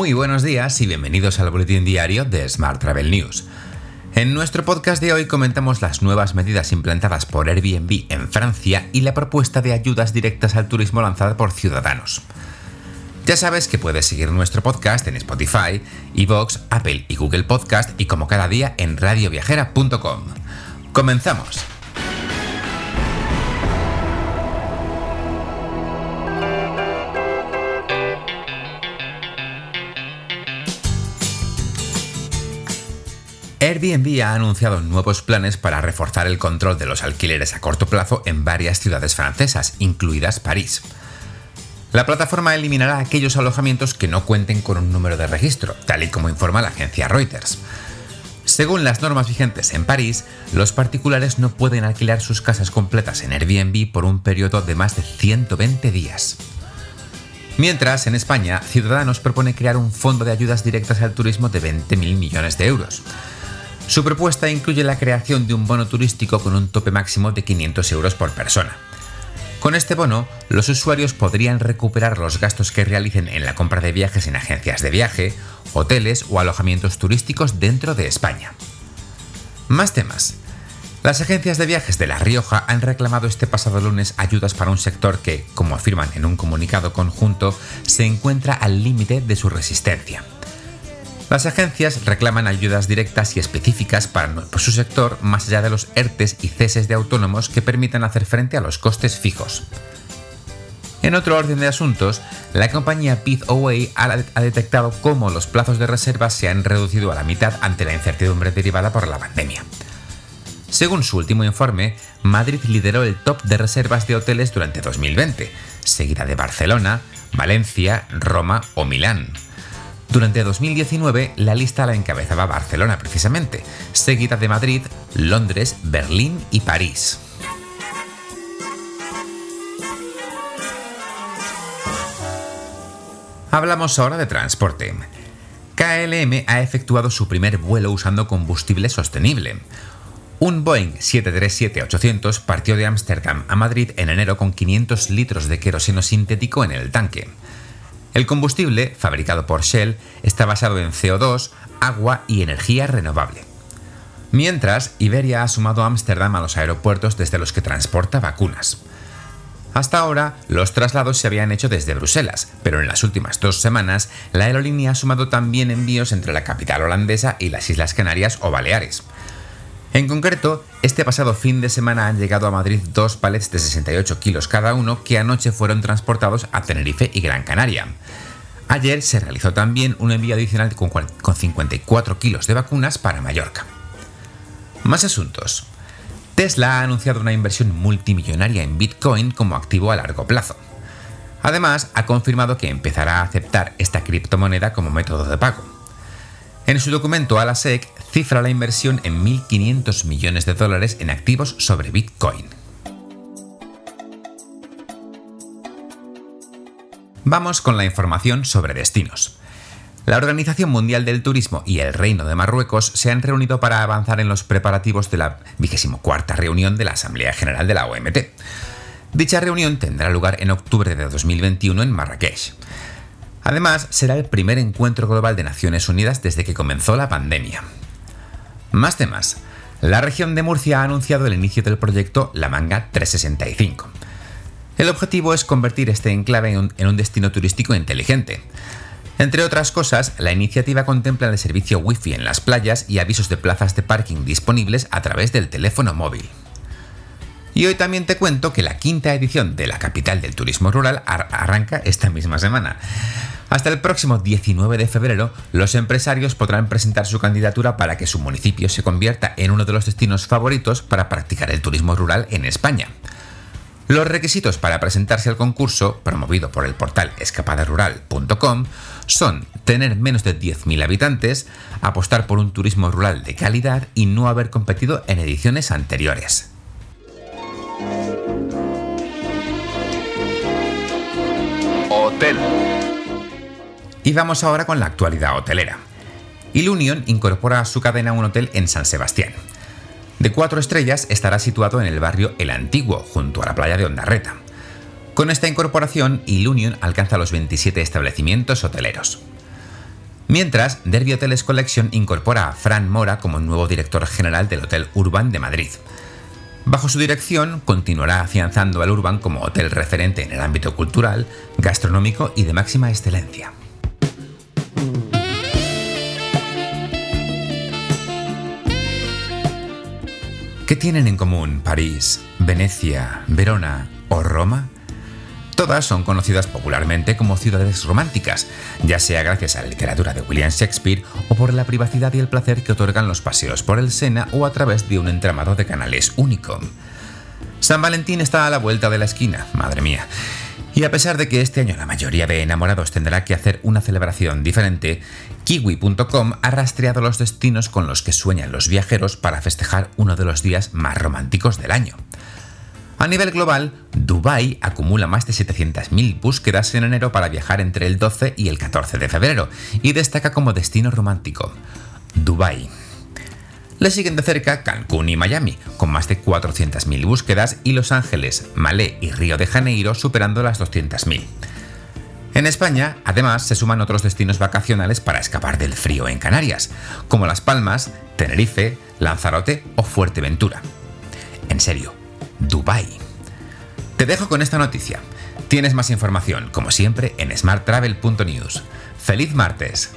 Muy buenos días y bienvenidos al boletín diario de Smart Travel News. En nuestro podcast de hoy comentamos las nuevas medidas implantadas por Airbnb en Francia y la propuesta de ayudas directas al turismo lanzada por Ciudadanos. Ya sabes que puedes seguir nuestro podcast en Spotify, Evox, Apple y Google Podcast y como cada día en radioviajera.com. ¡Comenzamos! Airbnb ha anunciado nuevos planes para reforzar el control de los alquileres a corto plazo en varias ciudades francesas, incluidas París. La plataforma eliminará aquellos alojamientos que no cuenten con un número de registro, tal y como informa la agencia Reuters. Según las normas vigentes en París, los particulares no pueden alquilar sus casas completas en Airbnb por un periodo de más de 120 días. Mientras, en España, Ciudadanos propone crear un fondo de ayudas directas al turismo de 20.000 millones de euros. Su propuesta incluye la creación de un bono turístico con un tope máximo de 500 euros por persona. Con este bono, los usuarios podrían recuperar los gastos que realicen en la compra de viajes en agencias de viaje, hoteles o alojamientos turísticos dentro de España. Más temas. Las agencias de viajes de La Rioja han reclamado este pasado lunes ayudas para un sector que, como afirman en un comunicado conjunto, se encuentra al límite de su resistencia. Las agencias reclaman ayudas directas y específicas para su sector más allá de los ERTES y ceses de autónomos que permitan hacer frente a los costes fijos. En otro orden de asuntos, la compañía Away ha detectado cómo los plazos de reserva se han reducido a la mitad ante la incertidumbre derivada por la pandemia. Según su último informe, Madrid lideró el top de reservas de hoteles durante 2020, seguida de Barcelona, Valencia, Roma o Milán. Durante 2019 la lista la encabezaba Barcelona precisamente, seguida de Madrid, Londres, Berlín y París. Hablamos ahora de transporte. KLM ha efectuado su primer vuelo usando combustible sostenible. Un Boeing 737-800 partió de Ámsterdam a Madrid en enero con 500 litros de queroseno sintético en el tanque. El combustible, fabricado por Shell, está basado en CO2, agua y energía renovable. Mientras, Iberia ha sumado Ámsterdam a los aeropuertos desde los que transporta vacunas. Hasta ahora, los traslados se habían hecho desde Bruselas, pero en las últimas dos semanas, la aerolínea ha sumado también envíos entre la capital holandesa y las Islas Canarias o Baleares. En concreto, este pasado fin de semana han llegado a Madrid dos palets de 68 kilos cada uno que anoche fueron transportados a Tenerife y Gran Canaria. Ayer se realizó también un envío adicional con 54 kilos de vacunas para Mallorca. Más asuntos. Tesla ha anunciado una inversión multimillonaria en Bitcoin como activo a largo plazo. Además, ha confirmado que empezará a aceptar esta criptomoneda como método de pago. En su documento a la SEC cifra la inversión en 1.500 millones de dólares en activos sobre Bitcoin. Vamos con la información sobre destinos. La Organización Mundial del Turismo y el Reino de Marruecos se han reunido para avanzar en los preparativos de la 24 reunión de la Asamblea General de la OMT. Dicha reunión tendrá lugar en octubre de 2021 en Marrakech. Además, será el primer encuentro global de Naciones Unidas desde que comenzó la pandemia. Más temas. La región de Murcia ha anunciado el inicio del proyecto La Manga 365. El objetivo es convertir este enclave en un, destino turístico inteligente. Entre otras cosas, la iniciativa contempla el servicio Wi-Fi en las playas y avisos de plazas de parking disponibles a través del teléfono móvil. Y hoy también te cuento que la quinta edición de la capital del turismo rural arranca esta misma semana. Hasta el próximo 19 de febrero, los empresarios podrán presentar su candidatura para que su municipio se convierta en uno de los destinos favoritos para practicar el turismo rural en España. Los requisitos para presentarse al concurso, promovido por el portal escapadarural.com, son tener menos de 10.000 habitantes, apostar por un turismo rural de calidad y no haber competido en ediciones anteriores. Hotel. Y vamos ahora con la actualidad hotelera. Ilunion incorpora a su cadena un hotel en San Sebastián. De cuatro estrellas estará situado en el barrio El Antiguo, junto a la playa de Ondarreta. Con esta incorporación, Ilunion alcanza los 27 establecimientos hoteleros. Mientras, Derby Hoteles Collection incorpora a Fran Mora como nuevo director general del Hotel Urban de Madrid. Bajo su dirección, continuará afianzando al Urban como hotel referente en el ámbito cultural, gastronómico y de máxima excelencia. ¿Qué tienen en común París, Venecia, Verona o Roma? Todas son conocidas popularmente como ciudades románticas, ya sea gracias a la literatura de William Shakespeare o por la privacidad y el placer que otorgan los paseos por el Sena o a través de un entramado de canales único. San Valentín está a la vuelta de la esquina, madre mía. Y a pesar de que este año la mayoría de enamorados tendrá que hacer una celebración diferente, kiwi.com ha rastreado los destinos con los que sueñan los viajeros para festejar uno de los días más románticos del año. A nivel global, Dubai acumula más de 700.000 búsquedas en enero para viajar entre el 12 y el 14 de febrero y destaca como destino romántico. Dubai. Le siguen de cerca Cancún y Miami, con más de 400.000 búsquedas, y Los Ángeles, Malé y Río de Janeiro superando las 200.000. En España, además, se suman otros destinos vacacionales para escapar del frío en Canarias, como Las Palmas, Tenerife, Lanzarote o Fuerteventura. En serio, Dubai. Te dejo con esta noticia. Tienes más información, como siempre, en smarttravel.news. ¡Feliz martes!